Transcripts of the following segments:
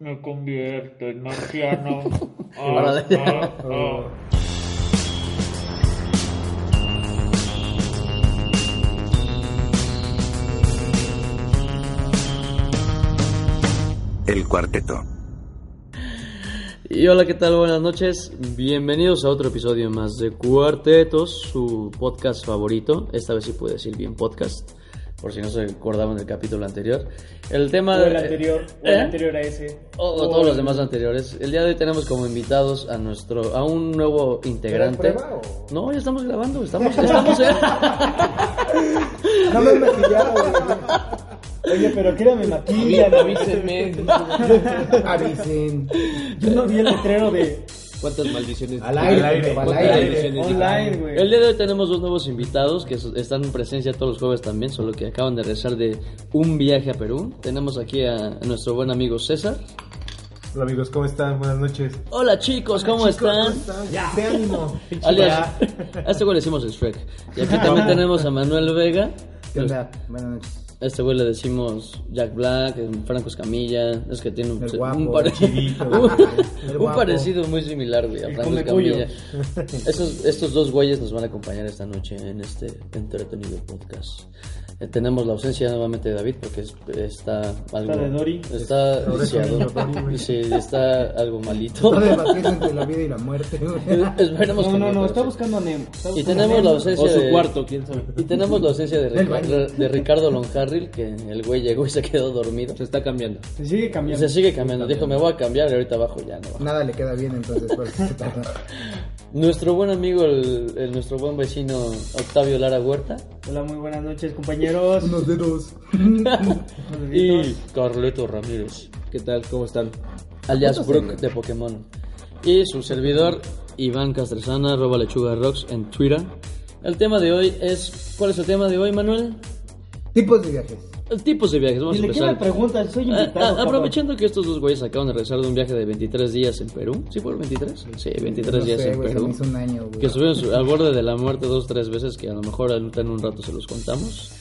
Me convierto en marciano. Ahora de- Ah, ah, ah. El cuarteto. Y hola, ¿qué tal? Buenas noches. Bienvenidos a otro episodio más de Cuartetos, su podcast favorito. Esta vez sí puedo decir bien podcast, por si no se acordaban del capítulo anterior. El tema O el de- anterior, o ¿Eh? el anterior a ese. O, o todos los demás anteriores. El día de hoy tenemos como invitados a nuestro a un nuevo integrante. prueba o? No, ya estamos grabando, estamos estamos ¿eh? No me he maquillado, güey. Oye, pero que era me maquillan, Avísenme. Avisen. Yo no vi el letrero de ¿Cuántas maldiciones? Al aire, al aire. ¿Cuántas Al aire. maldiciones? online, güey. El día de hoy tenemos dos nuevos invitados que están en presencia todos los jueves también, solo que acaban de regresar de un viaje a Perú. Tenemos aquí a nuestro buen amigo César. Hola amigos, ¿cómo están? Buenas noches. Hola chicos, ¿cómo están? Ya, de ánimo. Alias, a este güey le decimos el Shrek. Y aquí también tenemos a Manuel Vega. ¿Qué onda? Buenas noches. A este güey le decimos Jack Black, eh, Franco Escamilla. Es que tiene un, El un guapo, pare- chivito, un- el un guapo. parecido muy similar, güey, a Franco. Escamilla. Estos, estos dos güeyes nos van a acompañar esta noche en este entretenido podcast. Eh, tenemos la ausencia nuevamente de David porque es- está algo. de Dory. Está viciado. Sí, está algo malito. Está debatiendo entre la vida y la muerte, güey. Esperemos No, que no, no, pero está buscando a Nemo. está Y buscando tenemos a la Nemo. ausencia O su de- cuarto, quién sabe. Y tenemos la ausencia de, Rica- de Ricardo Que el güey llegó y se quedó dormido. Se está cambiando. Se sigue cambiando. se sigue cambiando. Dijo, me voy a cambiar y ahorita abajo ya no. va. Nada le queda bien, entonces. Nuestro buen amigo, el, el- nuestro buen vecino Octavio Lara Huerta. Hola, muy buenas noches, compañeros. Unos dedos. Y. Carleto Ramírez, ¿Qué tal? ¿Cómo están? alias Brook de Pokémon. Y su servidor, Iván Castresana, arroba lechuga rocks en Twitter. El tema de hoy es... ¿Cuál es el tema de hoy, Manuel? Tipos de viajes. Tipos de viajes. Vamos a Dile, ¿quién me empezar. pregunta? Soy Ah, invitado. ah, aprovechando que estos dos güeyes acaban de regresar de un viaje de 23 días en Perú. ¿Sí fueron 23? Sí, 23 No días sé, en Perú. un año. Que estuvieron al borde de la muerte dos tres veces, que a lo mejor en un rato se los contamos.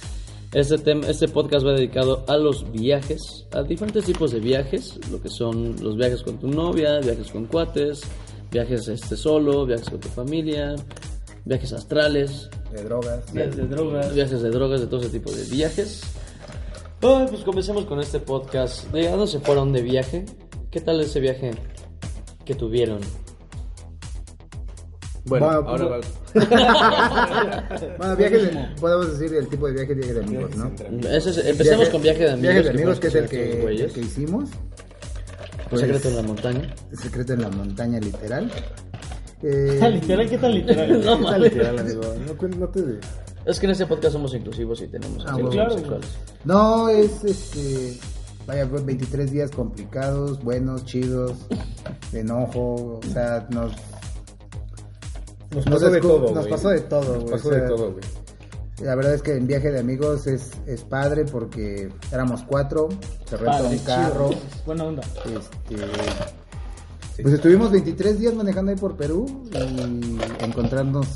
Este, tem- este podcast va dedicado a los viajes, a diferentes tipos de viajes, lo que son los viajes con tu novia, viajes con cuates, viajes este solo, viajes con tu familia, viajes astrales, De drogas. Días de drogas. viajes de drogas, de todo ese tipo de viajes. Ay, pues comencemos con este podcast. ¿De dónde se fueron de viaje? ¿Qué tal ese viaje que tuvieron? Bueno, Bueno, ahora pues, va. Bueno, viajes de, podemos decir el tipo de viaje, viaje de amigos, ¿no? Es- empecemos Viaje- con viaje de amigos. Viaje de que amigos, fueron que es el que, el que hicimos. Pues, secreto en la montaña. El secreto en la montaña, literal. Eh, literal, ¿qué tal literal? No, ¿qué mames. literal, amigo? No, no te... Es que en este podcast somos inclusivos y tenemos Ah, bueno. Claro, sexuales. No, es este. Vaya, fue 23 días complicados, buenos, chidos, de enojo, o sea, nos. Nos nos pasó de escu- todo, Nos güey. pasó de todo, Nos güey. pasó o sea, de todo, güey. La verdad es que en viaje de amigos es, es padre porque éramos cuatro, se renta Padre, un carro. chido. Buena onda. Este, pues estuvimos 23 días manejando ahí por Perú y encontrarnos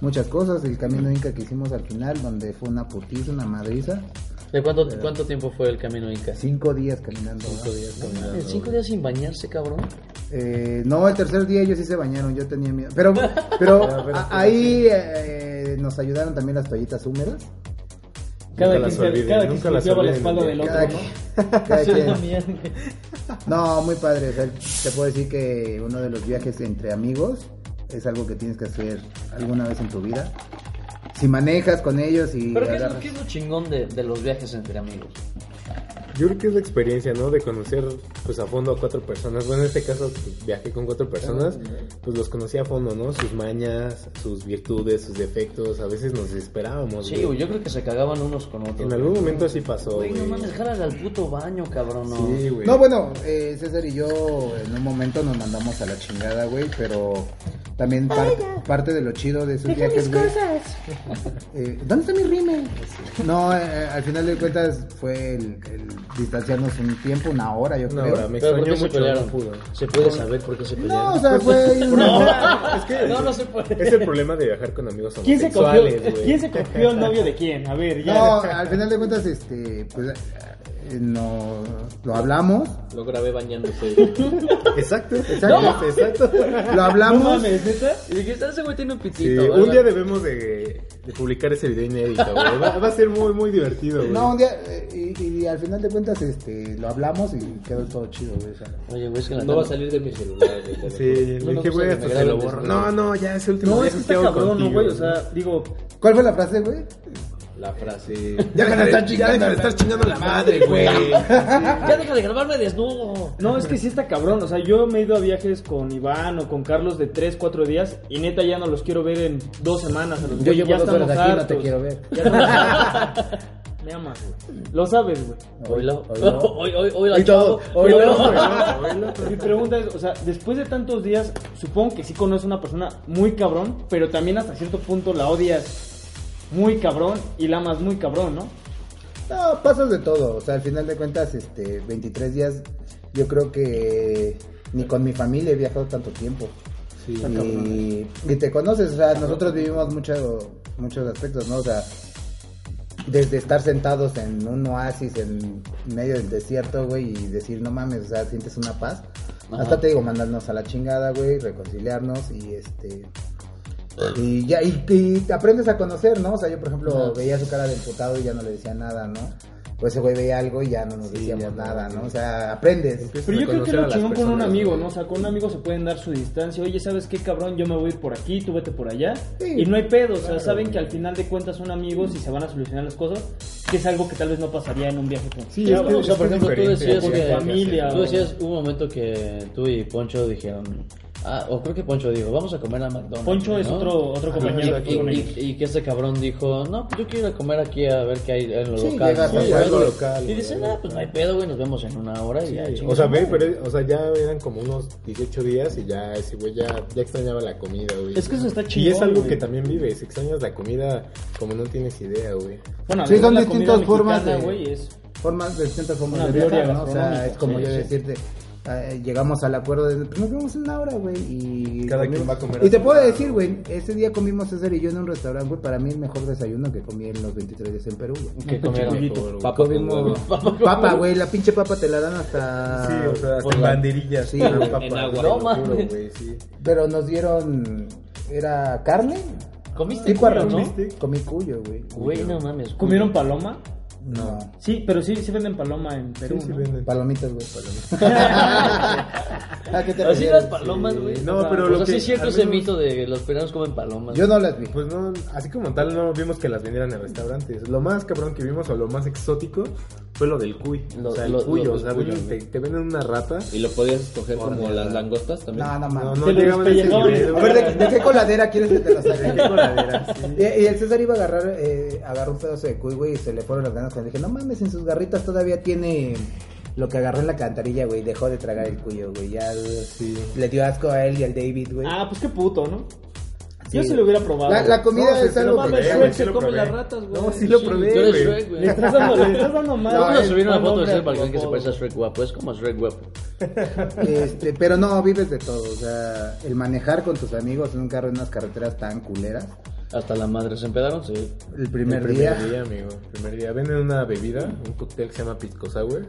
muchas cosas. El camino Inca que hicimos al final, donde fue una putiza, una madriza. ¿De cuánto, cuánto tiempo fue el camino Inca? Cinco días caminando. Cinco días caminando. ¿En cinco días sin bañarse, cabrón? Eh, no, el tercer día ellos sí se bañaron, yo tenía miedo. Pero, pero a- ahí eh, nos ayudaron también las toallitas húmedas. Cada quien, se- olviden, cada quien nunca se las limpiaba la espalda del otro, ¿no? cada quien. No, muy padre. o sea, te puedo decir que uno de los viajes entre amigos es algo que tienes que hacer alguna vez en tu vida. Si manejas con ellos y ¿Pero qué es, lo- agarras- qué es lo chingón de, de los viajes entre amigos? Yo creo que es la experiencia, ¿no? De conocer pues a fondo a cuatro personas. Bueno, en este caso pues, viajé con cuatro personas, pues los conocí a fondo, ¿no? Sus mañas, sus virtudes, sus defectos. A veces nos desesperábamos. Sí, güey, yo creo que se cagaban unos con otros. En algún momento así pasó, Güey, güey. no mames, al puto baño, cabrón, no. Sí, güey. No, bueno, eh, César y yo en un momento nos mandamos a la chingada, güey, pero también par- parte de lo chido de esos viajes, güey. Eh, ¿Dónde está mi rime? No, eh, al final de cuentas fue el, el distanciarnos un tiempo, una hora, yo creo. hora, me Pero ¿por extrañó se mucho, pelearon? no pudo. ¿Se puede saber por qué se No, pelearon? o sea, fue una... Es que No, no se puede. es el problema de viajar con amigos ¿Quién se cogió, homosexuales, güey. ¿Quién se cogió el novio de quién? A ver, ya. No, al final de cuentas, este, pues, no, lo hablamos, Lo grabé bañándose. Exacto, exacto, exacto. lo No hablamos, mames, ¿neta? y dijiste, ese güey tiene un Sí, pitito. un día debemos de, de publicar ese video inédito, güey. Va, va a ser muy, muy divertido, güey. no, un día, eh, y, y al final de cuentas, este, lo hablamos y quedó todo chido, güey, o sea. Oye, güey, es que No va a salir de mi celular. güey, Sí, No, no, dije, güey, me se lo borro. No, no, ya ese último No, día es que que está cabrón, ¿no, contigo, güey? O sea, digo, ¿Cuál fue la frase, güey? La frase. Ya deja de estar chingando. Ya deja de estar chingando la madre, güey. Ya deja de grabarme desnudo. no, es que sí está cabrón. O sea, yo me he ido a viajes con Iván o con Carlos de 3, 4 días y neta ya no los quiero ver en dos semanas. a los Yo llevo ya dos horas aquí y no te quiero ver. Me amas, güey. Lo sabes, güey. Oílo. Oílo. Hoy, hoy, hoy, la Hoy. Mi pregunta es, o sea, después de tantos días, supongo que sí conoces a una persona muy cabrón, pero también hasta cierto punto la odias muy cabrón y la amas muy cabrón, ¿no? No, pasas de todo. O sea, al final de cuentas, este, 23 días, yo creo que ni con mi familia he viajado tanto tiempo. y, y te conoces, o sea, nosotros vivimos mucho, muchos aspectos, ¿no? O sea, desde estar sentados en un oasis en medio del desierto, güey, y decir, no mames, o sea, sientes una paz. Ajá. Hasta te digo, mandarnos a la chingada, güey, reconciliarnos y este... Y ya, y, y aprendes a conocer, ¿no? O sea, yo, por ejemplo, veía su cara de emputado y ya no le decía nada, ¿no? Pues ese güey veía algo y ya no nos Sí, decíamos ya nada, ¿no? O sea, aprendes. Pero yo creo que lo chingón con un amigo. ¿no? O sea, con un amigo se pueden dar su distancia. Oye, ¿sabes qué, cabrón? Yo me voy a ir por aquí, tú vete por allá. Sí. Y no hay pedo, o sea, saben que al final de cuentas son amigos y se van a solucionar las cosas, que es algo que tal vez no pasaría en un viaje con Sí, es que- o sea, es por ejemplo, tú decías que familia, Tú decías un momento que tú y Poncho dijeron, ah, o creo que Poncho dijo, vamos a comer a McDonald's. Poncho es otro, otro compañero Y, con y- ellos. y que este cabrón dijo, no, pues yo quiero ir a comer aquí a ver qué hay en lo Sí, local. llegas ¿no? a Y algo local, Y dicen, ah, pues no hay pedo, güey, nos vemos en una hora y ya. Sí, o sea, ve, madre". pero, o sea, ya eran como unos 18 días y ya ese güey ya, ya extrañaba la comida, güey. Es que eso está Y chingón, es algo güey. que también vives, extrañas la comida como no tienes idea, güey. Bueno, Sí, son distintas formas mexicana, de- güey, es... formas de distintas formas Una de viajar, ¿no? O sea, es como sí, yo sí. decirte, llegamos al acuerdo de, pues nos vemos en una hora, güey, y... Cada comimos- quien va a comer a Y te puedo decir, güey, ese día comimos César y yo en un restaurante, güey, para mí el mejor desayuno que comí en los 23 días en Perú, güey. ¿Qué comieron? Papa Comimos papa, güey, la pinche papa te la dan hasta... Sí, o sea, hasta banderillas. Sí, güey. papa, En agua. No juro, güey, sí. Pero nos dieron, era carne, ¿Comiste tipo arroz, no? Comí cuyo, güey. Güey, no mames. ¿Comieron paloma? No, Sí, pero sí, sí venden paloma en Perú, Sí, sí ¿no? venden. palomitas, güey. ¿A qué te Así refieres? las palomas, güey. No, O sea, pero o lo sea, que- sí es cierto ese mito de que los peruanos comen palomas. Yo no las vi. Pues no, así como tal no vimos que las vendieran en restaurantes. Lo más cabrón que vimos o lo más exótico fue lo del cuy. Lo- o sea, el lo- cuyo, lo o sea, cuyo, te, venden una rata. Y lo podías escoger como las langostas también. No, no No, mames. no llegaban a ver, ¿de, de qué coladera quieres que te saque? ¿De qué coladera? Sí. Y, y el César iba a agarrar, eh, agarró un pedazo de cuy, güey, y se le fueron las ganas cuando dije, no mames, en sus garritas todavía tiene lo que agarró en la cantarilla, güey, dejó de tragar el cuyo, güey, ya Sí. le dio asco a él y al David, güey. Ah, pues qué puto, ¿no? Sí. Yo se lo hubiera probado. La, la comida No, sí, es sí, algo no que... mames, Shrek se sí lo come probé. las ratas, güey. No, sí lo Sí, probé, güey. Le estás dando, le estás dando mal. No, Vamos a es subir una un foto de Shrek para que se parece a. Shrek guapo. Es como Shrek guapo. Este, pero no, vives de todo, o sea, el manejar con tus amigos en un carro en unas carreteras tan culeras, Hasta la madre se empedaron, sí. el primer, el primer día... día, amigo. El primer día. Venden una bebida, un cóctel que se llama Pisco Sour.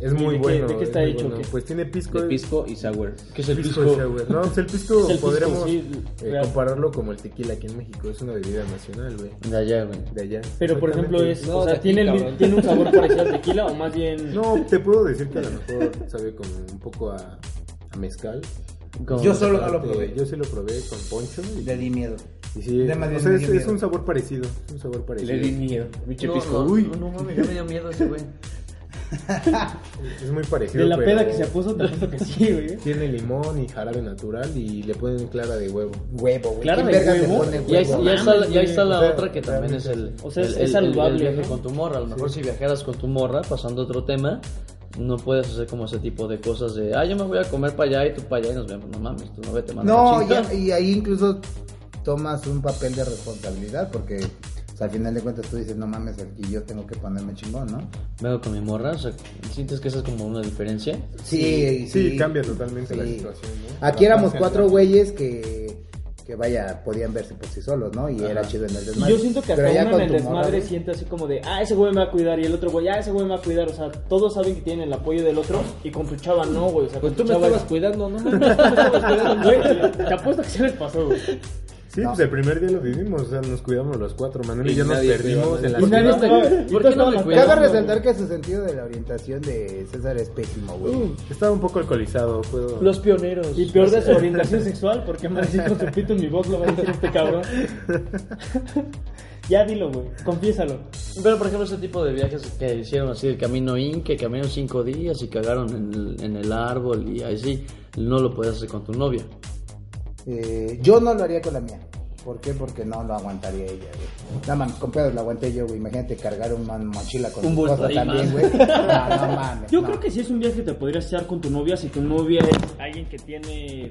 Es ¿Y muy de qué- bueno. de qué es está hecho, bueno. qué? Pues tiene pisco. De pisco y sour. ¿Qué es el pisco pisco? sour. No, pues el pisco Es el pisco, podríamos sí, eh, compararlo como el tequila aquí en México. Es una bebida nacional, güey. De allá, güey. De allá. Pero por ejemplo es, No, o sea, de aquí, tiene, el tiene un sabor parecido al tequila o más bien No, te puedo decir que a lo mejor sabe como un poco a, a mezcal. Yo solo no lo probé. Yo sí lo probé con poncho. Y, Le di miedo. y sí, de más o sea, es, un sabor parecido. es un sabor parecido. Le di miedo. Pinche No, pisco. no, Uy. no, no mames, ya me dio miedo ese güey. Es muy parecido. De la pero peda que se puso, te apuesto que sí, güey. Tiene limón y jarabe natural y le ponen clara de huevo. Huevo, güey. ¿Quién de huevo. pone Y ahí, huevo? y ahí está, y ahí está O la sea, otra que también es el, o sea, es- el- es el- saludable, el viaje ¿no? con tu morra. A lo mejor si viajaras con tu morra, pasando a otro tema, no puedes hacer como ese tipo de cosas de, ah, yo me voy a comer para allá y tú para allá y nos vemos. No mames, tú no vete, manda No, ya- y ahí incluso tomas un papel de responsabilidad porque o sea, al final de cuentas tú dices, no mames, aquí yo tengo que ponerme chingón, ¿no? Vengo con mi morra, o sea, ¿sientes que esa es como una diferencia? Sí, Sí, cambia totalmente la situación, ¿no? Aquí La éramos cuatro güeyes que, que vaya, podían verse por sí solos, ¿no? Y era chido en el desmadre. yo siento que hasta Pero uno en el morra, desmadre güey, siente así como de, ah, ese güey me va a cuidar y el otro güey, ah, ese güey me va a cuidar. O sea, todos saben que tienen el apoyo del otro y con tu chava no, güey. O sea, Pues con tú tu me chava estabas cuidando, ¿no? me estabas cuidando, Güey, te apuesto que se les pasó, güey. Sí, pues el primer día lo vivimos, o sea, nos cuidamos los cuatro. Manuel y, Y yo nos perdimos en la ciudad. ¿Por qué no me cuidando, Cabe resaltar que su sentido de la orientación de César es pésimo, güey. Uh, estaba un poco alcoholizado, puedo... Los pioneros. Y peor de su orientación sexual, porque amanecí con su pito en mi box, lo va a decir este cabrón. ya dilo, güey, confiésalo. Pero por ejemplo ese tipo de viajes que hicieron así el camino in, que caminaron cinco días y cagaron en el, en el árbol y así, no lo puedes hacer con tu novia. Eh, yo no lo haría con la mía. ¿Por qué? Porque no lo aguantaría ella, güey. No mames, con pedos lo aguanté yo, güey. Imagínate cargar una mochila con Un ahí también, más. güey. No, no mames. Yo no. creo que sí es un viaje que te podrías hacer con tu novia si tu novia es alguien que tiene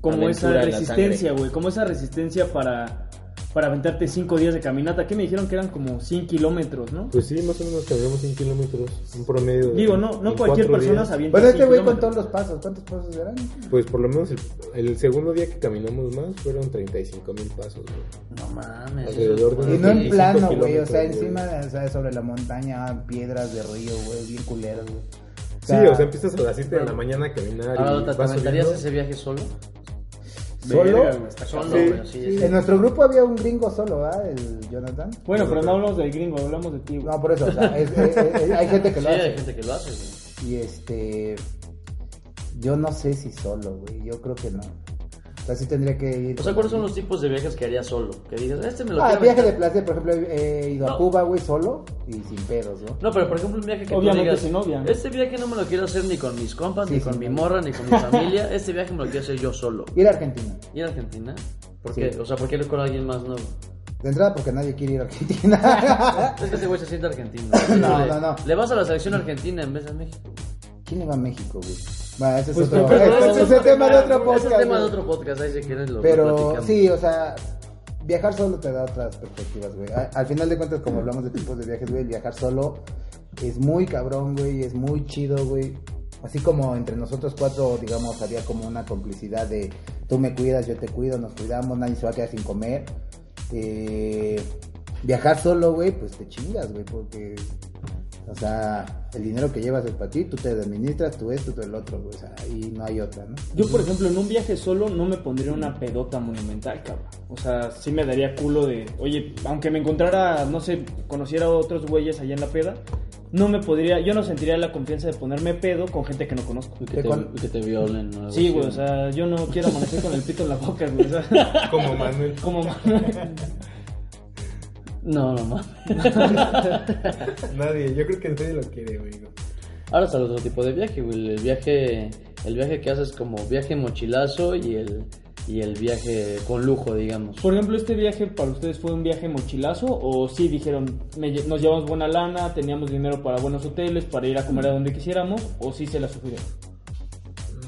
como esa Aventura resistencia, güey, como esa resistencia para para aventarte cinco días de caminata. ¿Qué me dijeron que eran como 100 kilómetros, no? Pues sí, más o menos caminamos 100 kilómetros, un promedio. de- Digo, no, no cualquier persona días. se avienta Bueno, este 100 güey con kilómetros. todos los pasos. ¿Cuántos pasos eran? Pues por lo menos el, el segundo día que caminamos más fueron 35 mil pasos, güey. No mames. Alrededor de Y no en 25 plano, güey. O sea, güey. encima, o sea, sobre la montaña, piedras de río, güey. Bien culeras, güey. Sí, o sea, empiezas a las 7 de la mañana a caminar Ahora, y ¿te aventarías ese viaje solo? ¿Solo? Verga, Solo, Sí, sí, Sí, sí. En nuestro grupo había un gringo solo, ¿verdad? El Jonathan. Bueno, pero no hablamos del gringo, hablamos de ti, güey. No, por eso, o sea, es- es- es- hay gente que Sí, lo hay hace. gente que lo hace, güey. Y este. Yo no sé si solo, güey. Yo creo que no. O sea, sí tendría que ir. O sea, ¿cuáles son los tipos de viajes que harías solo? Que digas, este me lo Ah, quiero viaje de aventar". placer, por ejemplo, he ido a. Cuba, güey, solo y sin pedos, ¿no? No, pero por ejemplo un viaje que Obviamente tú digas, sin novia, ¿no? este viaje no me lo quiero hacer ni con mis compas, Sí, ni sí, con mi morra, ni con mi familia, este viaje me lo quiero hacer yo solo. Ir a Argentina. ¿Ir a Argentina? ¿Por Sí. qué? O sea, ¿por qué ir con alguien más nuevo? De entrada, porque nadie quiere ir a Argentina. Es que ese güey se siente argentino. No, Le- no, no. Le vas a la selección argentina en vez de México. ¿Quién le va a México, güey? Bueno, ese es Pues, otro. pero- pero ese ese es es tema de otro Ese podcast. es tema de otro podcast, ahí si quieren lo, Pero sí, o sea, viajar solo te da otras perspectivas, güey. Al final de cuentas, como hablamos de tipos de viajes, güey, viajar solo es muy cabrón, güey, es muy chido, güey. Así como entre nosotros cuatro, digamos, había como una complicidad de tú me cuidas, yo te cuido, nos cuidamos, nadie se va a quedar sin comer. Eh, viajar solo, güey, pues te chingas, güey, porque, o sea, el dinero que llevas es para ti, tú te administras, tú esto, tú el otro, güey, o sea, y no hay otra, ¿no? Yo, por ejemplo, en un viaje solo no me pondría una pedota monumental, cabrón. O sea, sí me daría culo de, oye, aunque me encontrara, no sé, conociera a otros güeyes allá en la peda, no me podría, yo no sentiría la confianza de ponerme pedo con gente que no conozco. Que, ¿De te, que te violen. o algo Sí, güey, o sea, yo no quiero amanecer con el pito en la boca, güey. o sea, Como Manuel. como No, no mames. Nadie, yo creo que nadie lo quiere, güey. Ahora está el otro tipo de viaje, güey. El viaje, el viaje que haces como viaje mochilazo y el, y el viaje con lujo, digamos. Por ejemplo, ¿este viaje para ustedes fue un viaje mochilazo? ¿O sí dijeron, me lle- nos llevamos buena lana, teníamos dinero para buenos hoteles, para ir a comer a donde quisiéramos? ¿O sí se la sufrieron?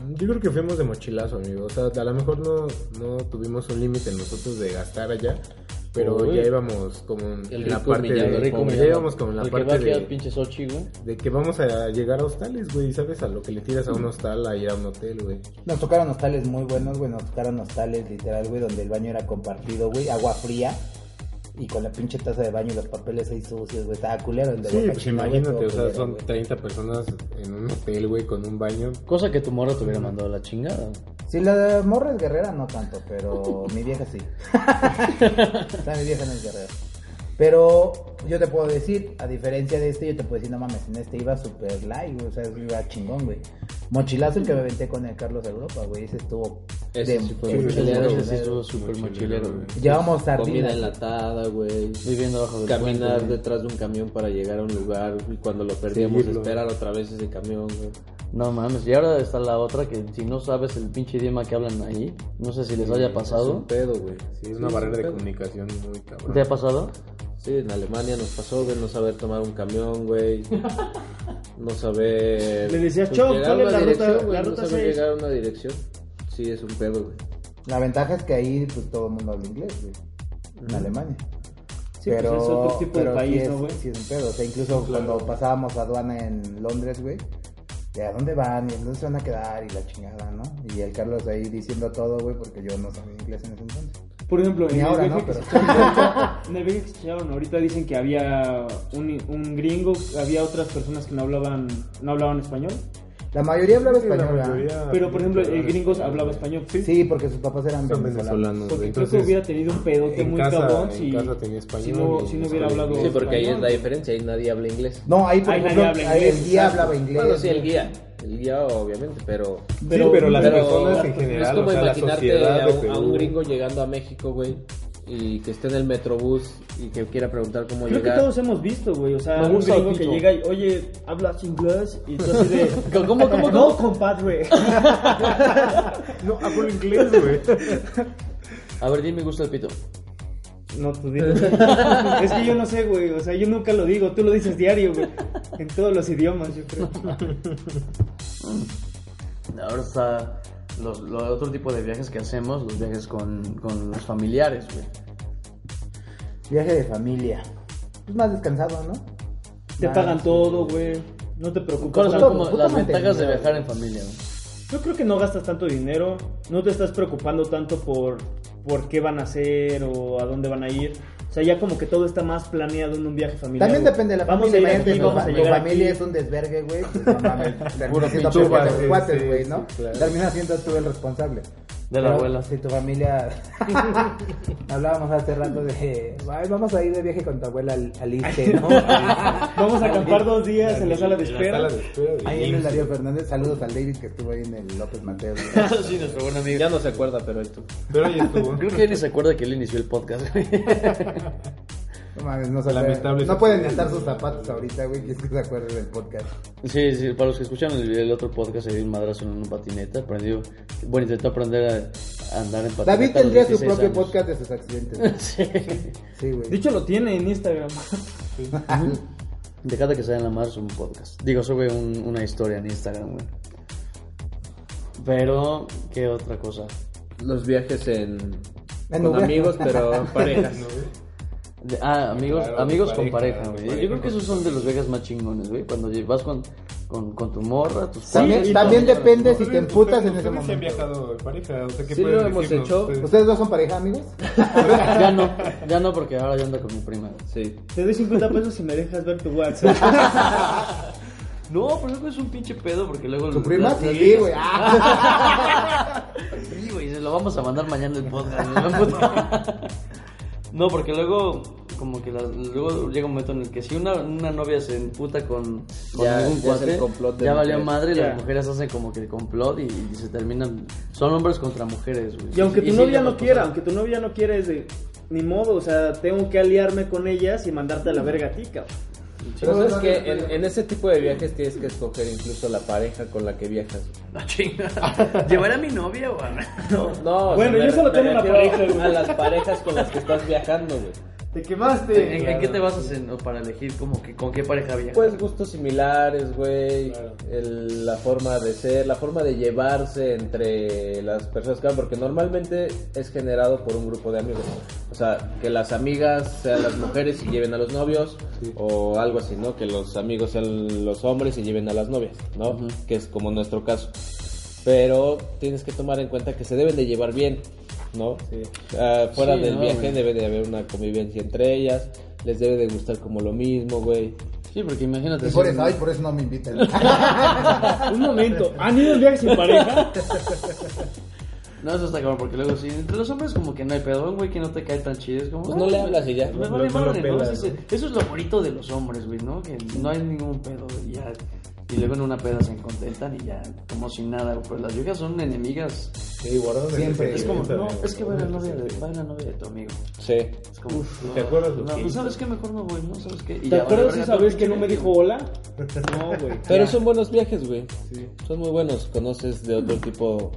Mm, Yo creo que fuimos de mochilazo, amigo. O sea, a lo mejor no, no tuvimos un límite nosotros de gastar allá, pero Uy. ya íbamos como en El la parte de... como ya íbamos como en la El que parte al de, pinche Sochi, güey. de que vamos a llegar a hostales, güey, ¿sabes? A lo que le tiras a un hostal, a ir a un hotel, güey. Nos tocaron hostales muy buenos, güey. Nos tocaron hostales literal, güey, donde el baño era compartido, güey. Agua fría. Y con la pinche taza de baño y los papeles ahí sucios, güey. Estaba culero el de Sí, pues imagínate, o sea, culero, son güey. 30 personas en un hotel, güey, con un baño. Cosa que tu morra te hubiera mandado a la chingada. Sí, la de morra es guerrera, no tanto, pero mi vieja sí. o sea, mi vieja no es guerrera. Pero yo te puedo decir, a diferencia de este, yo te puedo decir, no mames, en este iba super light, güey, o sea, iba chingón, güey. Mochilazo el que me aventé con el Carlos Europa, güey, ese estuvo Ese de- sí fue sí, mochilero, sí, Ese estuvo súper mochilero, güey. Llevamos Comida sardinas. enlatada, güey. Viviendo bajo del Caminar puente, detrás de un camión para llegar a un lugar y cuando lo perdíamos esperar otra vez ese camión, güey. No mames, y ahora está la otra que si no sabes el pinche idioma que hablan ahí, no sé si les haya Es pasado. un pedo, güey. Sí, es una es barrera un de comunicación muy cabrón. ¿Te ha pasado? Sí, en Alemania nos pasó, güey, no saber tomar un camión, güey. No saber... Le decías, pues, "Chop, llegar a ¿cuál es una la ruta- dirección, güey, la no saber seis?" llegar a una dirección. Sí, es un pedo, güey. La ventaja es que ahí pues todo el mundo habla inglés, güey. En Alemania. Sí, pues, es otro tipo de pero país, sí es, ¿no, güey? Sí es un pedo. O sea, incluso cuando pasábamos aduana en Londres, güey. ¿De a dónde van? ¿Y dónde se van a quedar? Y la chingada, ¿no? Y el Carlos ahí diciendo todo, güey, porque yo no sabía inglés en ese entonces. Por ejemplo, en el, ahora, viaje ¿no? Pero- ahorita- en el viaje que se echaron ahorita dicen que había un, un gringo, había otras personas que no hablaban no hablaban español, La mayoría hablaba Sí, la español, pero por ejemplo el gringo hablaba español. Sí, porque sus papás eran Son venezolanos. venezolanos, Porque güey. creo que Entonces, hubiera tenido un pedote en muy casa- cabrón si, casa tenía español si no, si hubiera hablado Sí, porque ahí es la diferencia, ahí nadie habla inglés. No, ahí por Ahí nadie ejemplo, habla ahí inglés, el guía exacto. hablaba inglés. Bueno, sí, el guía. El guía, obviamente, pero... sí, pero las pero personas en es general, como o sea, la imaginarte a, un, a un Perú. gringo llegando a México, güey, y que esté en el metrobús y que quiera preguntar cómo Creo que todos hemos visto, güey, o sea, Me un gringo que llega y, oye, ¿hablas inglés? Y tú así de... ¿Cómo, cómo, No, cómo? compadre. No, hablo inglés, güey. A ver, dime, gusta el pito. No, tú dilo. es que yo no sé, güey. O sea, yo nunca lo digo. Tú lo dices diario, güey. En todos los idiomas, yo creo. Ahora está los, los otro tipo de viajes que hacemos, los viajes con, con los familiares, güey. Viaje de familia. Es más descansado, ¿no? Te Más- pagan todo, güey. No te preocupes. ¿Cuáles son como las ventajas de viajar en familia, güey? Yo creo que no gastas tanto dinero. No te estás preocupando tanto por, por qué van a hacer o a dónde van a ir. O sea, ya como que todo está más planeado en un viaje familiar. También güey. depende de la vamos familia. A ir aquí, vamos a fa- tu llegar familia aquí. es un desvergue, güey. Pues no mames. Termina siendo tú el responsable. De la Pero abuela. Si tu familia. Hablábamos hace rato de. "Ay, vamos a ir de viaje con tu abuela al, al ISSSTE, ¿no? Vamos a acampar dos días en la sala de la espera. sala de espera de Ahí en el. Darío Fernández. Saludos al David que estuvo ahí en el López Mateo. sí, nuestro buen amigo. Ya no se acuerda, pero esto. Pero ahí estuvo. Creo que él ni se acuerda que él inició el podcast. No mames, pueden ni atar sus zapatos ahorita, güey. Que es que se acuerden del podcast. Sí, sí, para los que escuchan el, el otro podcast, se dio un madrazo en una patineta. Aprendió, bueno, intentó aprender a, a andar en patineta. David tendría su 16 propio años. podcast de sus accidentes. güey. Sí. Sí, güey. De hecho, lo tiene en Instagram. Dejad de que se vayan a más un podcast. Digo, sube un- una historia en Instagram, güey. Pero, ¿qué otra cosa? Los viajes en... En con Uber. amigos, pero en parejas. De- ah, amigos, Claro, amigos con con pareja, güey. pareja. Yo creo que esos son de los viajes más chingones, güey. Cuando vas con, con, con tu morra, tus También, también depende si te emputas en ese ustedes sí han momento. viajado en pareja, o sea, ¿qué Sí, lo hemos decirnos hecho. ustedes? ¿Ustedes dos son pareja, amigos? Ya no, ya no, porque ahora ya anda con mi prima. Sí. Te doy 50 pesos si me dejas ver tu WhatsApp. No, pero luego es un pinche pedo porque luego... ¿Tu prima? Sí, güey. Ah. Sí, güey, se lo vamos a mandar mañana el podcast. No, porque luego, como que la- luego llega un momento en el que si una, una novia se emputa con, con Ya- algún cuate, ya valió madre y las mujeres hacen como que el complot y, y se terminan. Son hombres contra mujeres, güey. Y aunque tu novia no quiera, aunque tu novia no quiera, es de ni modo, o sea, tengo que aliarme con ellas y mandarte a la verga a ti, cabrón. Pero es que en, en ese tipo de viajes tienes que escoger incluso la pareja con la que viajas. No, chinga. ¿Llevaré a mi novia o a.? No, no. Bueno, o sea, yo solo tengo una pareja. A las parejas con las que estás viajando, güey. Te quemaste. ¿En, en qué te basas en- para elegir como que con qué pareja viajas? Pues gustos similares, güey. El- La forma de ser, la forma de llevarse entre las personas que van, porque normalmente es generado por un grupo de amigos. O sea, que las amigas sean las mujeres y lleven a los novios, o algo así, ¿no? Que los amigos sean los hombres y lleven a las novias, ¿no? Que es como nuestro caso. Pero tienes que tomar en cuenta que se deben de llevar bien, ¿no? Ah, fuera Sí, del no, viaje güey. debe de haber una convivencia entre ellas, les debe de gustar como lo mismo, güey. Sí, porque imagínate. Y por eso, ay, por eso no me invitan. Un momento, ¿han ido en viaje sin pareja? No, eso está cabrón, porque luego sí, entre los hombres como que no hay pedo, un güey que no te cae tan chido, es como... Pues no le hablas y ya. Me No- vale madre, ¿no? pelas, Eso, es- eso es lo bonito de los hombres, güey, ¿no? Que no hay ningún pedo, ya Y luego en una peda se contentan y ya, como si nada. Pero las viejas son enemigas. Sí, Siempre. Es como, no, es que va la novia de, va la novia de tu amigo. Sí. Es como, ¿te acuerdas no, pues hizo? sabes que mejor no voy, ¿no? ¿Sabes qué? Y ¿Te ya acuerdas vale, esa vez que no me dijo hola? No, güey. Pero ya. son buenos viajes, güey. Son muy buenos. Conoces de otro tipo.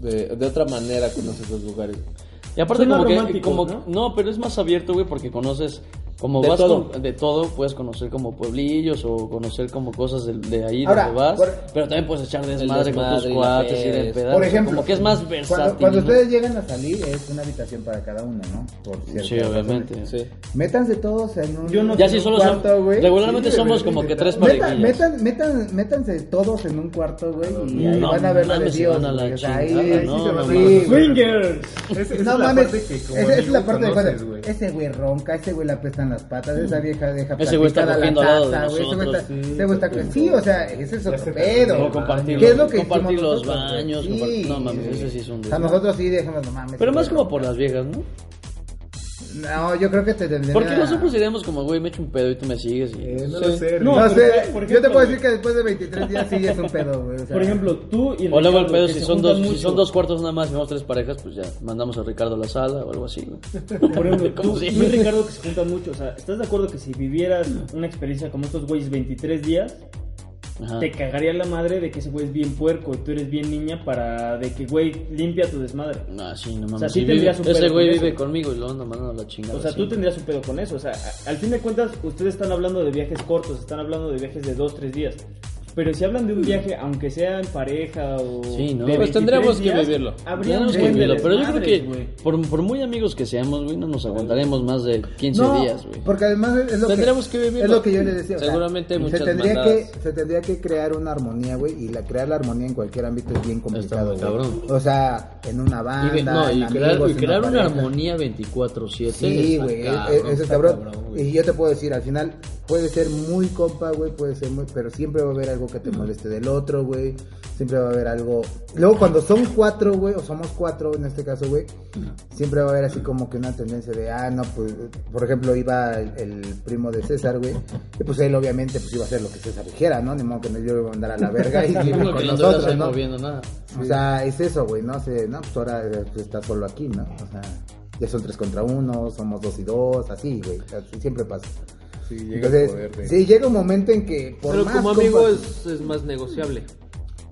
De, de otra manera conoces los lugares. Y aparte como que como ¿no? ¿no? pero es más abierto, güey, porque conoces como De vas todo. con- de todo, puedes conocer como pueblillos o conocer como cosas de, de ahí Ahora, donde vas, por- pero también puedes echar desmadre, con tus y la cuates, ir en pedazos, Por ejemplo, como que es más cuando, versátil. cuando ustedes llegan a salir es una habitación para cada uno, ¿no? Por ciertas Sí, obviamente. Sí. Métanse todos en un, Yo no- Ya si solo cuarto, son, güey. regularmente Sí, somos como que tres Metan, parejillas. metan, metan, métanse todos en un cuarto, güey, y ahí No van a ver la de Dios. la. Swingers. Esa- esa es No la mames, esa es la parte de cuando ese güey ronca, ese güey le apestan las patas, esa vieja deja Ese güey está cogiendo al la lado güey, ese güey está, sí, sí, o sea, ese es otro pedo. ¿Qué es lo que compartir los baños, Sí, no mames, sí. ese sí es un desmadre. nosotros sí dejamos, no mames. Pero más como por las viejas, ¿no? No, yo creo que te tendría Porque nosotros diríamos como, güey, me echo un pedo y tú me sigues y... Eh, no Sí. lo sé. No, No, sé, por yo te puedo decir que después de 23 días sí es un pedo, güey. o sea, Por ejemplo, tú y O luego el pedo, si son, dos, si son dos cuartos nada más y vamos tres parejas, pues ya mandamos a Ricardo a la sala o algo así, güey. Por ejemplo, tú, tú y Ricardo que se juntan mucho, o sea, ¿estás de acuerdo que si vivieras una experiencia como estos güeyes 23 días, Ajá. te cagaría la madre de que ese güey es bien puerco y tú eres bien niña para de que güey limpia tu desmadre? No, sí, no mames. O sea, sí Si vive- tendrías un ese güey con vive eso. conmigo y lo anda mandando a la chingada. O sea, tú tendrías un pedo con eso. O sea, al fin de cuentas, ustedes están hablando de viajes cortos, están hablando de viajes de 2, 3 días. Pero si hablan de un viaje, aunque sea en pareja o. Sí, ¿no? de Pues 23 tendríamos que vivirlo. Habría Tenemos un que vivirlo, pero yo creo que güey. por, por muy amigos que seamos, güey, no nos aguantaremos más de 15 no, días, güey. Porque además es lo Tendremos que que, vivirlo. es lo que yo les decía. o sea, Seguramente hay se muchas tendría que Se tendría que crear una armonía, güey. Y la, crear la armonía en cualquier ámbito es bien complicado, cabrón. O sea, en una banda. Y, ve- no, y en crear, y una armonía 24-7. Sí, güey, e- e- ese es está cabrón. y yo te puedo decir, al final puede ser muy compa, güey, puede ser muy, pero siempre va a haber algo que te moleste del otro, güey. Siempre va a haber algo. Luego cuando son cuatro, güey, o somos cuatro en este caso, güey, siempre va a haber así como que una tendencia de, ah, no, pues, por ejemplo, iba el, el primo de César, güey, y pues él obviamente pues iba a hacer lo que César dijera, ¿no? Ni modo que no yo iba a mandar a la verga y que con nosotros, ¿no? nada. O sea, es eso, güey, ¿no? Se, no, pues ahora eh, pues, está solo aquí, ¿no? O sea, ya son tres contra uno, somos dos y dos, así, güey. Así siempre pasa. Sí, llega Entonces, poder de- sí, llega un momento en que por Pero más como amigo compas- es, es más negociable.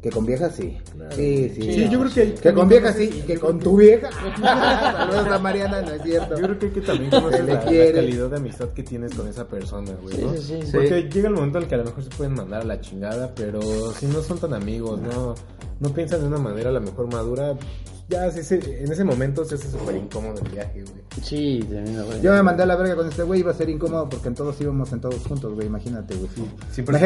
Que con viejas sí. Sí, sí. Sí, yo creo que hay- Que con viejas sí, y que con tu vieja. Saludos a Mariana, no es cierto. Yo creo que hay que también conocer la, la calidad de amistad que tienes con esa persona, güey, ¿no? Sí, sí, sí. Porque llega el momento en el que a lo mejor se pueden mandar a la chingada, pero si no son tan amigos, no, no piensan de una manera a lo mejor madura, ya en ese momento se hace súper incómodo el viaje, güey. Sí, también, güey. Yo me mandé a la verga con este güey, iba a ser incómodo porque en todos íbamos sentados juntos, güey, imagínate, güey. Sí. Siempre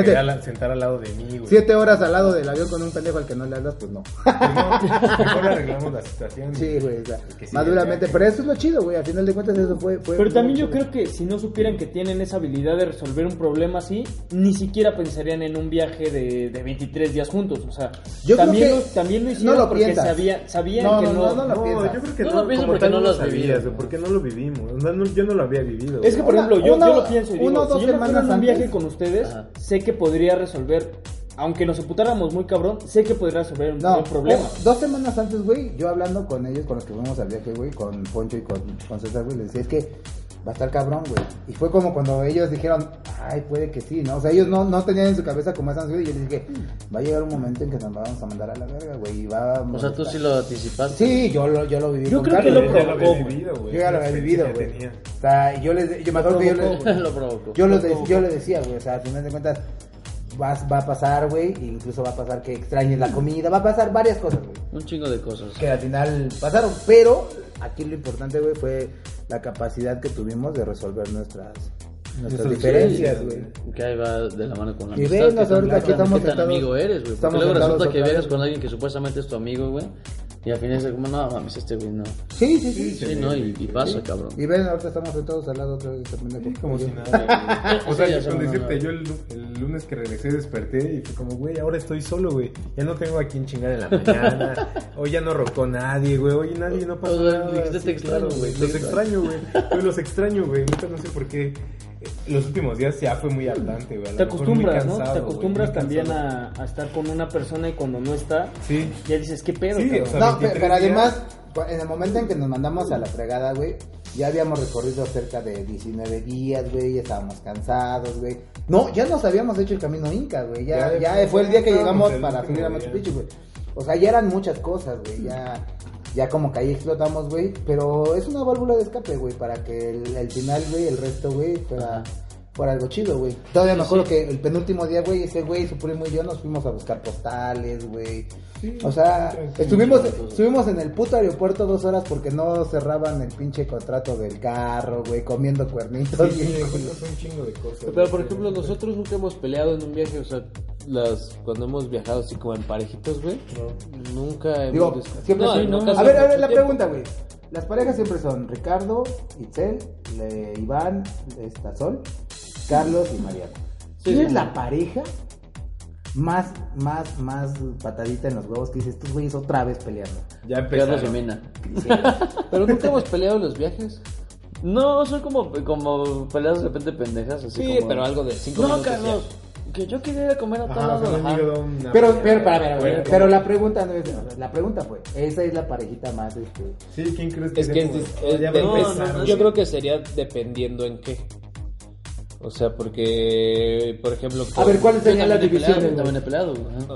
sentar al lado de mí, güey. siete horas al lado del avión con un pendejo al que no le hablas, pues no. Pues no, mejor arreglamos la situación. Sí, güey, o sea, maduramente. pero eso es lo chido, güey, al final de cuentas eso fue... fue Pero también yo creo que si no supieran que tienen esa habilidad de resolver un problema así, ni siquiera pensarían en un viaje de, de 23 días juntos. O sea, Yo creo también, que lo, también lo hicieron no lo porque piensas. sabía- sabían No, no, no. no, no lo No, piensas. yo creo que No no, lo pienso porque no lo has sabías, vivido. porque no lo vivimos. No, no, yo no lo había vivido. Es que, por ejemplo, yo, una- yo lo pienso y digo, una o dos fuera en semanas un viaje con ustedes, Ajá. sé que podría resolver, aunque nos seputáramos muy cabrón, sé que podría resolver un, No, un problema. dos semanas antes, güey, yo hablando con ellos, con los que fuimos al viaje, güey, con Poncho y con, con César, güey, les decía, es que va a estar cabrón, güey. Y fue como cuando ellos dijeron, ay, puede que sí, ¿no? O sea, ellos no, no tenían en su cabeza como esa ansiedad y yo les dije, va a llegar un momento en que nos vamos a mandar a la verga, güey, y va a O sea, tú sí lo anticipaste. Sí, yo lo, yo lo viví Yo con creo que Carlos, lo provocó, güey. Yo ya lo había vivido, güey. O sea, yo les, yo me acuerdo que yo les, lo provocó. yo, lo de- yo le decía, güey, o sea, al final de cuentas va, va a pasar, güey, e incluso va a pasar que extrañes la comida, va a pasar varias cosas, güey. Un chingo de cosas. Que al final pasaron, pero aquí lo importante, güey, fue la capacidad que tuvimos de resolver nuestras, nuestras Nuestras diferencias, güey. Que ahí va de la mano con la Y amistad. venos qué tan- ahorita que qué tan- estamos qué tan amigo eres, güey. Luego resulta que vez. con alguien que supuestamente es tu amigo, güey. Y al final es como, no, mames, este güey no. Sí, sí, sí. Sí, no, y, y pasa, cabrón. Y ven, ahorita estamos sentados al lado otra vez de este pendejo. Como si nada. güey. O sea, Sí, con son decirte, yo el, lu- el lunes que regresé desperté y fue como, güey, ahora estoy solo, güey. Ya no tengo a quien chingar en la mañana. Hoy ya no rocó nadie, güey. Oye, nadie, no pasó O sea, nada. dijiste, Sí, "Te extraño, claro, güey, te Los extraño, güey. Hoy los extraño, güey. Neta, no sé por qué. Los últimos días ya fue muy hartante, güey. Te acostumbras, ¿no? Te acostumbras también a, a estar con una persona y cuando no está, Sí. ya dices, ¿qué pedo, Sí, o sea, No, 23 pe- pero además, cu- en el momento en que nos mandamos a la fregada, güey, ya habíamos recorrido cerca de 19 días, güey, ya estábamos cansados, güey. No, ya nos habíamos hecho el camino Inca, güey. Ya, Ya, ya, fue el día que llegamos para subir a Machu. Picchu, güey. O sea, ya eran muchas cosas, güey. Ya, ya como que ahí explotamos, güey. Pero es una válvula de escape, güey, para que el, el final, güey, el resto, güey, fuera, fuera algo chido, güey. Todavía me acuerdo que el penúltimo día, güey, ese güey, su primo y yo nos fuimos a buscar postales, güey. O sea, estuvimos, estuvimos en el puto aeropuerto dos horas porque no cerraban el pinche contrato del carro, güey, comiendo cuernitos. Sí, un chingo de cosas. Pero por ejemplo, nosotros nunca hemos peleado en un viaje, o sea, las cuando hemos viajado así como en parejitos, güey, nunca hemos Digo, siempre No, ¿no? nunca A ver, a ver, la tiempo. pregunta, güey. Las parejas siempre son Ricardo, Itzel, le- Iván, esta Sol, Carlos y Mariana. ¿Quién sí. es la pareja más, más, más patadita en los huevos que dice estos güeyes otra vez peleando? Ya Carlos y empezaron. Mina. Pero nunca hemos peleado en los viajes. No, son como, como peleas de repente pendejas, así Sí, como- pero algo de cinco No, minutos ya. Carlos, que yo quería ir a comer a tal lado. Pero, pero, para, para, pero la pregunta no es, la pregunta fue, esa es la parejita más, este, Sí, ¿quién crees que Es que es, es de- empezar, yo creo que sería dependiendo en qué. O sea, porque, por ejemplo... A ver, ¿cuáles Yo serían las divisiones? peleado.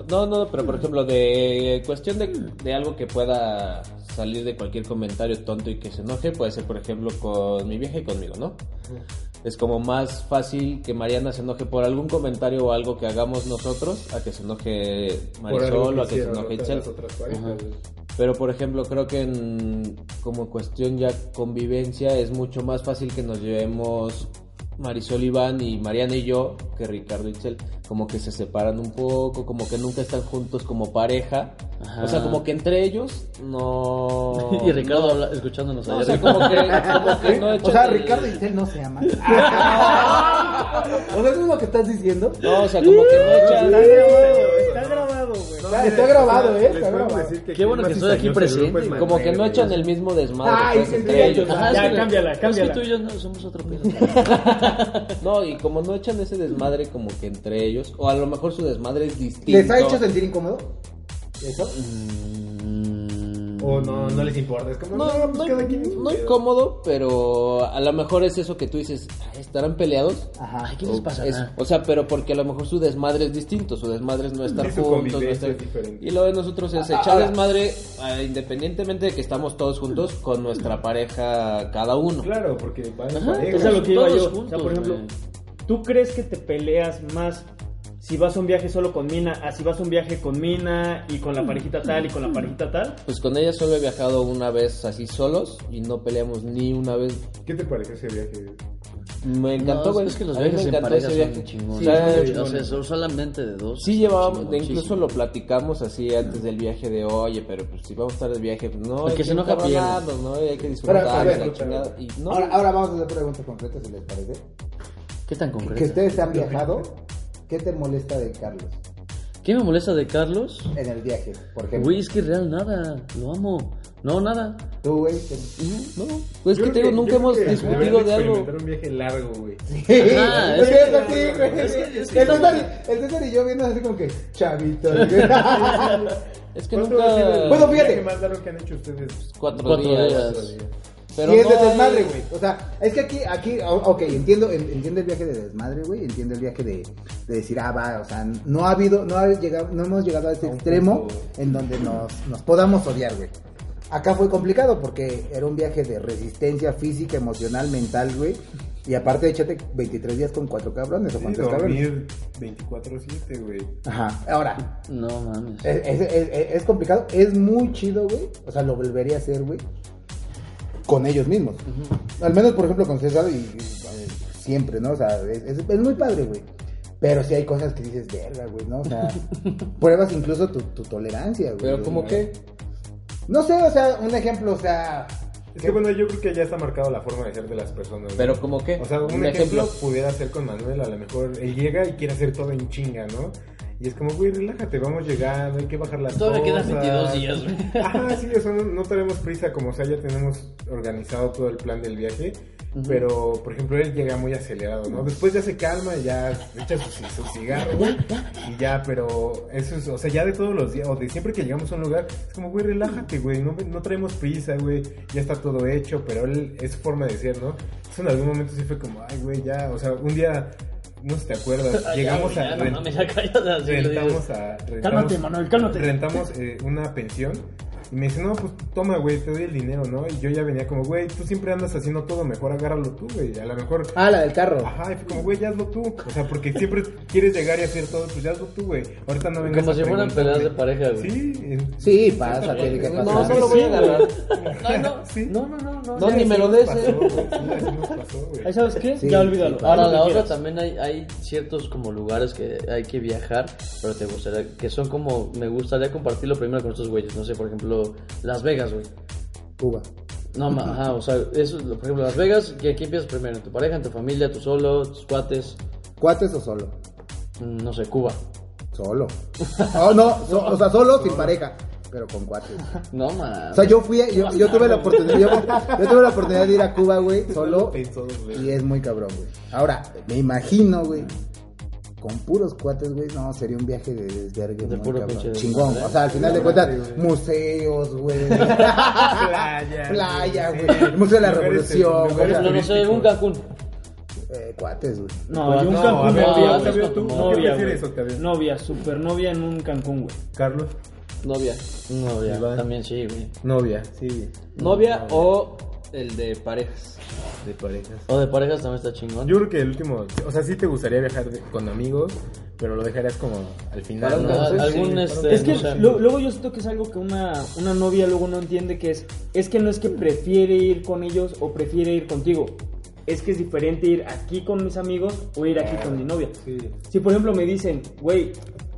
No, no, pero por ejemplo, de cuestión de, de algo que pueda salir de cualquier comentario tonto y que se enoje, puede ser, por ejemplo, con mi vieja y conmigo, ¿no? Es como más fácil que Mariana se enoje por algún comentario o algo que hagamos nosotros a que se enoje Marisol o a que se enoje güey. Pero por ejemplo, creo que en, como cuestión ya convivencia es mucho más fácil que nos llevemos Marisol Iván y Mariana y yo que Ricardo y Itzel. Como que se separan un poco, como que nunca están juntos como pareja. Ajá. O sea, como que entre ellos no... y Ricardo no- habla- escuchándonos no, o sea, como que, como que no o sea, el- Ricardo y Itzel no se aman. o sea, ¿eso es lo que estás diciendo? No, o sea, como que no echan... Está grabado, está grabado, eh, Les está grabado. Qué bueno que estoy aquí presente, es Como que no echan el mismo desmadre Ay, pues, sí, ellos. ellos. Ajá, Ya, cámbiala, es cámbiala. que tú y yo no somos otro pedo. No, y como no echan ese desmadre como que entre ellos, o a lo mejor su desmadre es distinto. ¿Les ha hecho sentir incómodo? ¿Eso? O no, no les importa. Es como, No, no, no, pues cada quien. no incómodo, pero a lo mejor es eso que tú dices, "Ay, ¿estarán peleados? Ajá. ¿Qué les pasa? Es- o sea, pero porque a lo mejor su desmadre es distinto, su desmadre es no estar Sí, juntos, no estar... es. Y lo de nosotros es Ah, echar desmadre, ah, independientemente de que estamos todos juntos, con nuestra pareja cada uno. Claro, porque van Ajá, pareja. Eso es lo que iba Todos yo. juntos, o sea, por ejemplo. ¿tú crees que te peleas más si vas a un viaje solo con Mina a si vas a un viaje con Mina y con la parejita tal y con la parejita tal? Pues con ella solo he viajado una vez así solos y no peleamos ni una vez. ¿Qué te pareció ese viaje? Me encantó, No, güey. es que los me viajes en encantó pareja ese son viaje. chingones. O sea, Sí, o sea, son solamente de dos. Sí llevábamos, Chingón, de incluso muchísimo. lo platicamos así antes del viaje de, oye, pero pues si vamos a estar de viaje, pues no, El hay que se enoja encabronarnos, ¿no? Y hay que disfrutar a de ver, la pero- chingada. Y no, Ahora, ahora vamos a hacer preguntas concretas, si les parece. ¿Qué tan concreto? Que ustedes han viajado, ¿qué te molesta de Carlos ¿Qué me molesta de Carlos? en el viaje? Por ejemplo, Güey, es que real nada. Lo amo. No, nada. tú, güey. que- no. Pues es que te digo, nunca hemos discutido de algo. un viaje largo, güey. Ajá, es es que que- es así, güey. es que- es que El César y- el César y yo viendo así como que, chavito. Es que ¿Cuánto ha sido el nunca... Bueno, fíjate. viaje más largo que han hecho ustedes? Cuatro, Cuatro días. días. Pero y es no de hay- desmadre, güey. O sea, es que aquí, aquí, ok, entiendo, en- entiendo el viaje de desmadre, güey. Entiendo el viaje de, de decir, ah, va, o sea, no ha habido, no ha llegado, no hemos llegado a ese extremo en donde nos, nos podamos odiar, güey. Acá fue complicado porque era un viaje de resistencia física, emocional, mental, güey. Y aparte, échate 23 días con cuatro cabrones o Sí, cuántos cabrones. dormir 24-7, güey. Ajá. Ahora, No mames. es, es- es- es complicado, es muy chido, güey. O sea, lo volvería a hacer, güey. Con ellos mismos. Al menos, por ejemplo, con César y, y, eh, siempre, ¿no? O sea, es, es- es muy padre, güey. Pero sí hay cosas que dices, verga, güey, ¿no? O sea, pruebas incluso tu, tu tolerancia, güey. Pero como que... No sé, o sea, un ejemplo, o sea... Es que bueno, yo creo que ya está marcado la forma de ser de las personas. ¿no? Pero como que... O sea, un, ejemplo, pudiera ser con Manuel, a lo mejor él llega y quiere hacer todo en chinga, ¿no? Y es como, güey, relájate, vamos llegando, hay que bajar las Todavía cosas. quedan 22 días, güey. Ajá, sí, o sea, no, no tenemos prisa, como o sea, ya tenemos organizado todo el plan del viaje. Pero, por ejemplo, él llega muy acelerado, ¿no? Después ya se calma, ya echa su, su cigarro, güey, y ya, pero eso es, o sea, ya de todos los días, o de siempre que llegamos a un lugar, es como, güey, relájate, güey, no, no traemos prisa, güey, ya está todo hecho, pero él es forma de ser, ¿no? Eso en algún momento sí fue como, ay, güey, ya, o sea, un día, no sé te acuerdas, Ay, llegamos ya, a... ya, no rent- cállate, así lo dices. rentamos a... rentamos- Cálmate, Manuel, cálmate. Rentamos eh, una pensión. Y me dice, no, pues toma, güey, te doy el dinero, ¿no? Y yo ya venía como, güey, tú siempre andas haciendo todo, mejor agárralo tú, güey. A lo mejor... Ah, la del carro. Ajá, y fue como, güey, ya hazlo tú. O sea, porque siempre quieres llegar y hacer todo, pues ya hazlo tú, güey. Ahorita no vengas Como si fueran peleas de pareja, güey. Sí. Sí, pasa, tiene que No, pasar. no lo voy a agarrar. No, no, Sí. no, no, no, no. No, ni me lo des, nos eh. pasó, güey, sí, así nos pasó, güey. Ahí sabes qué, Sí, ya olvídalo. sí, Ahora, la otra también hay, hay ciertos como lugares que hay que viajar, pero te gustaría, que son como, me gustaría compartirlo primero con estos güeyes, no sé, por ejemplo, Las Vegas, güey. Cuba. No, ma- ajá, o sea, eso, es lo- por ejemplo, Las Vegas, ¿qué, qué empiezas primero? ¿En tu pareja, en tu familia, tú solo, tus cuates? ¿Cuates o solo? Mm, No sé, Cuba. Solo. Oh, no, so- o sea, solo sin pareja, pero con cuates. No, man. O sea, yo fui, a- yo, yo tuve la oportunidad, yo, yo tuve la oportunidad de ir a Cuba, güey, solo. Pensó. Y es muy cabrón, güey. Ahora, me imagino, güey, con puros cuates, güey, no, sería un viaje de desvergue De muy puro cabrón. pinche Chingón. desmadre. O sea, al final de cuentas, museos, güey. Playa. Playa, güey. El Museo de la Revolución, lugares ejemplo, no sé, un. Cancún. Eh, cuates, güey. No, yo un No, Cancún a ver, novia, no, güey. Octavio, ¿tú? Novia, ¿Qué prefieres, güey. Octavio? Novia, super novia en un Cancún, güey. Carlos. Novia. No, Iván. también sí, güey. Novia, sí. Novia o el de parejas. De parejas. O de parejas también está chingón. Yo creo que el último, o sea, sí te gustaría viajar de- con amigos, pero lo dejarías como al final. Para ¿no? algún, este, Es que no sé. lo- luego yo siento que es algo que una, una novia luego no entiende que es, es que no es que prefiere ir con ellos o prefiere ir contigo. Es que es diferente ir aquí con mis amigos o ir aquí con mi novia. Sí. Si por ejemplo me dicen, güey,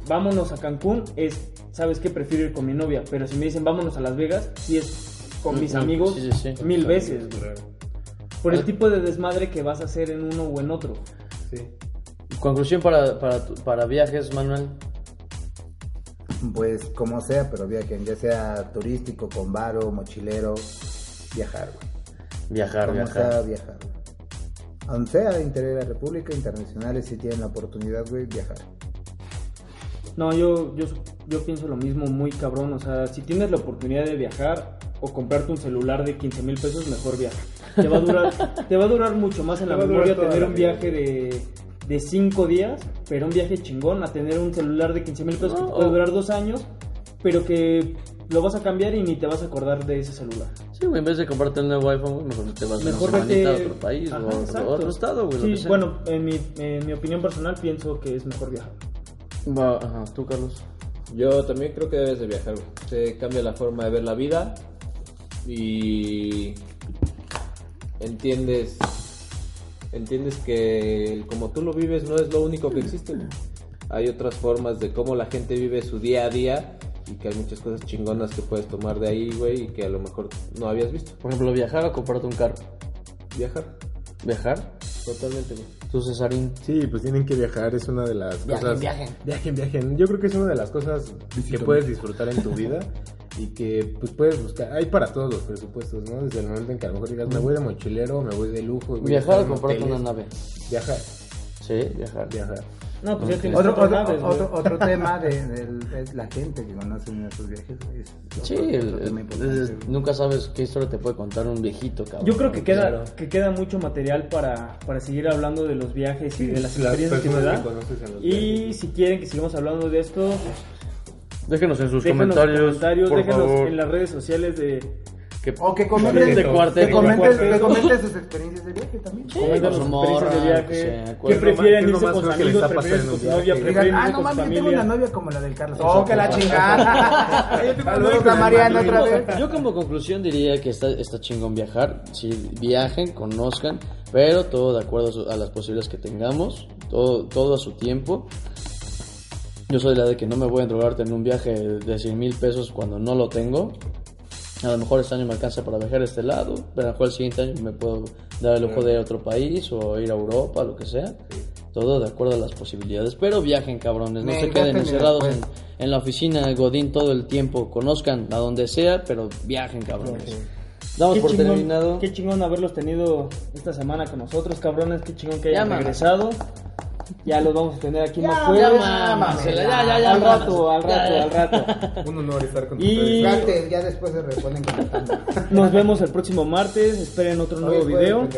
vámonos a Cancún, es, sabes que prefiero ir con mi novia. Pero si me dicen, vámonos a Las Vegas, sí es con mis amigos sí, sí, sí. mil veces. güey. Por el tipo de desmadre que vas a hacer en uno o en otro. Sí. Conclusión para, para, tu- para viajes, Manuel. Pues como sea, pero viajen, ya sea turístico, con varo, mochilero, viajar, güey. Viajar, Como viajar. sea, viajar, güey. Aunque sea interior de la República, internacionales, si tienen la oportunidad, güey, viajar. No, yo, yo, yo pienso lo mismo, muy cabrón. O sea, si tienes la oportunidad de viajar o comprarte un celular de 15 mil pesos, mejor viaja. Te va a durar, te va a durar mucho más en la Te va a durar memoria tener la un viaje de, de 5 días, pero un viaje chingón, a tener un celular de 15 mil pesos que No, te puede o- durar dos años, pero que lo vas a cambiar y ni te vas a acordar de ese celular. Sí, güey, en vez de comprarte un nuevo iPhone, mejor te vas Mejor una vete a otro país Ajá, o a otro, estado, güey. lo Sí, que bueno, en mi, en mi opinión personal pienso que es mejor viajar. Va, ajá, tú, Carlos. Yo también creo que debes de viajar, güey. Te cambia la forma de ver la vida y entiendes entiendes que como tú lo vives no es lo único que existe. Hay otras formas de cómo la gente vive su día a día y que hay muchas cosas chingonas que puedes tomar de ahí, güey, y que a lo mejor no habías visto. Por ejemplo, viajar o comprarte un carro. Viajar, Viajar. totalmente, güey. Tú, Cesarín. Sí, pues tienen que viajar, es una de las Viajen, cosas... viajen. Viajen, viajen. Yo creo que es una de las cosas que puedes disfrutar en tu vida y que pues puedes buscar. Hay para todos los presupuestos, ¿no? Desde el momento en que a lo mejor digas, me voy de mochilero, me voy de lujo. voy a Viajar o comprarte hoteles". una nave. Viajar, Sí, viajar. viajar. No, pues ya tienes Otro, otro, naves, otro, otro tema de, del- es la gente que conoce en esos viajes. es Sí, otro- el- nunca sabes qué historia te puede contar un viejito, cabrón. Yo creo que queda, Claro. que queda mucho material para, para seguir hablando de los viajes y de las experiencias que me personas da. que conoces en los Y viajes. si quieren que sigamos hablando de esto, Déjenos en sus déjenos comentarios, comentarios, por déjenos favor. en las redes sociales de Que, O que comenten, de cuarteto. que comenten, cuarteto. que comenten sus experiencias de viaje también. Sí, comenten sus su experiencias de viaje, sea, qué prefieren irse con más sus amigos, prefieren su novia, prefieren ah, no mames, tengo una novia como la del Carlos. Oh, que la chingada. Yo tengo una novia con la Mariana otra vez. Yo como conclusión diría que está, está chingón viajar. Si viajen, conozcan, pero todo de acuerdo a, su- a las posibilidades que tengamos, todo, todo a su tiempo. Yo soy la de que no me voy a endrogarte en un viaje de 100 mil pesos cuando no lo tengo. A lo mejor este año me alcanza para viajar a este lado, pero a lo mejor el siguiente año me puedo dar el ojo de ir a otro país o ir a Europa, lo que sea. Todo de acuerdo a las posibilidades. Pero viajen, cabrones. No Me se queden encerrados en, en la oficina Godín todo el tiempo. Conozcan a donde sea, pero viajen, cabrones. Damos Qué por chingón, terminado. Qué chingón haberlos tenido esta semana con nosotros, cabrones. Qué chingón que hayan Ya, regresado. Ya los vamos a tener aquí más Ya, jueves. ya, ya, ya, Al rato, al rato, Ya, al rato. Un honor estar con Y- ustedes. Ya después se reponen comentando. Nos vemos el próximo martes. Esperen otro nuevo Hoy video.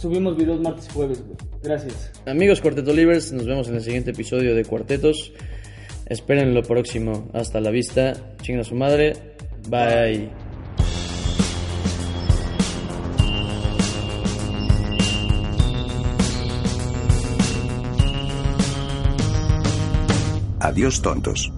Subimos videos martes y jueves, güey. Gracias. Amigos Cuarteto Livers, nos vemos en el siguiente episodio de Cuartetos. Esperen lo próximo. Hasta la vista. Chinga su madre. Bye. Adiós tontos.